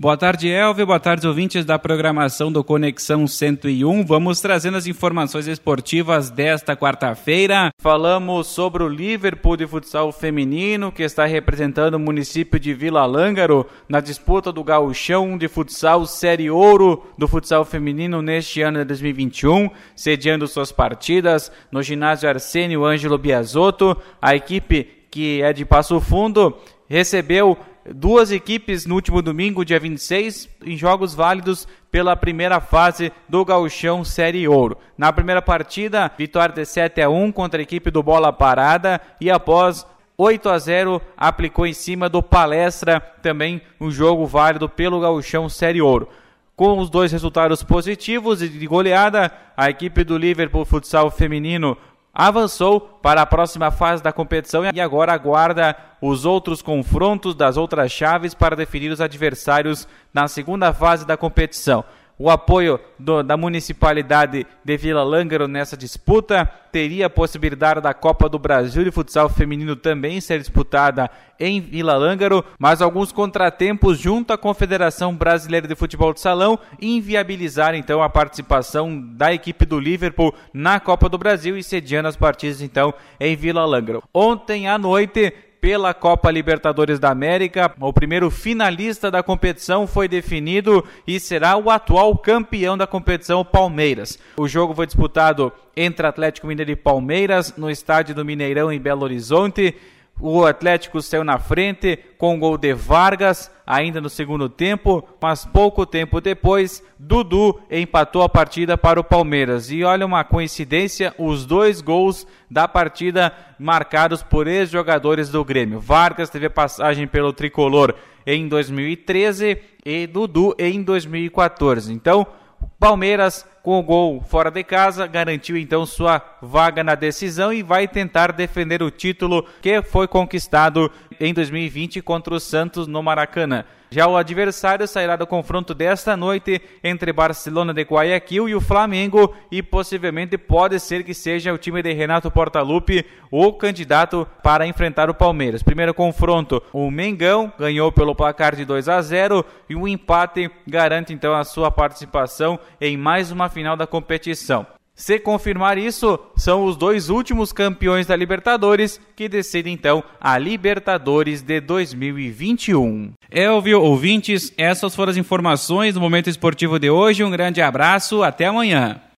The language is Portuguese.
Boa tarde, Elvio. Boa tarde, ouvintes da programação do Conexão 101. Vamos trazendo as informações esportivas desta quarta-feira. Falamos sobre o Liverpool de futsal feminino, que está representando o município de Vila Lângaro na disputa do gauchão de futsal Série Ouro do futsal feminino neste ano de 2021, sediando suas partidas no ginásio Arsênio Ângelo Biasotto. A equipe que é de Passo Fundo recebeu duas equipes no último domingo, dia 26, em jogos válidos pela primeira fase do Gauchão Série Ouro. Na primeira partida, vitória de 7 a 1 contra a equipe do Bola Parada e após 8 a 0 aplicou em cima do Palestra, também um jogo válido pelo Gauchão Série Ouro. Com os dois resultados positivos e de goleada, a equipe do Liverpool Futsal Feminino avançou para a próxima fase da competição e agora aguarda os outros confrontos das outras chaves para definir os adversários na segunda fase da competição o apoio do, da municipalidade de Vila Lângaro nessa disputa. Teria a possibilidade da Copa do Brasil de futsal feminino também ser disputada em Vila Lângaro, mas alguns contratempos junto à Confederação Brasileira de Futebol de Salão inviabilizaram então a participação da equipe do Liverpool na Copa do Brasil e sediando as partidas então em Vila Lângaro. Ontem à noite pela Copa Libertadores da América. O primeiro finalista da competição foi definido e será o atual campeão da competição, o Palmeiras. O jogo foi disputado entre Atlético Mineiro e Palmeiras no estádio do Mineirão em Belo Horizonte. O Atlético saiu na frente com o gol de Vargas, ainda no segundo tempo, mas pouco tempo depois, Dudu empatou a partida para o Palmeiras. E olha uma coincidência, os dois gols da partida marcados por ex-jogadores do Grêmio. Vargas teve passagem pelo tricolor em 2013 e Dudu em 2014. Então, Palmeiras, com o gol fora de casa, garantiu então sua vaga na decisão e vai tentar defender o título que foi conquistado em 2020 contra o Santos no Maracanã. Já o adversário sairá do confronto desta noite entre Barcelona de Guayaquil e o Flamengo e possivelmente pode ser que seja o time de Renato Portaluppi o candidato para enfrentar o Palmeiras. Primeiro confronto, o Mengão ganhou pelo placar de 2 a 0 e o empate garante então a sua participação em mais uma final da competição. Se confirmar isso, são os dois últimos campeões da Libertadores que decidem então a Libertadores de 2021. Elvio, ouvintes, essas foram as informações do Momento Esportivo de hoje. Um grande abraço, até amanhã.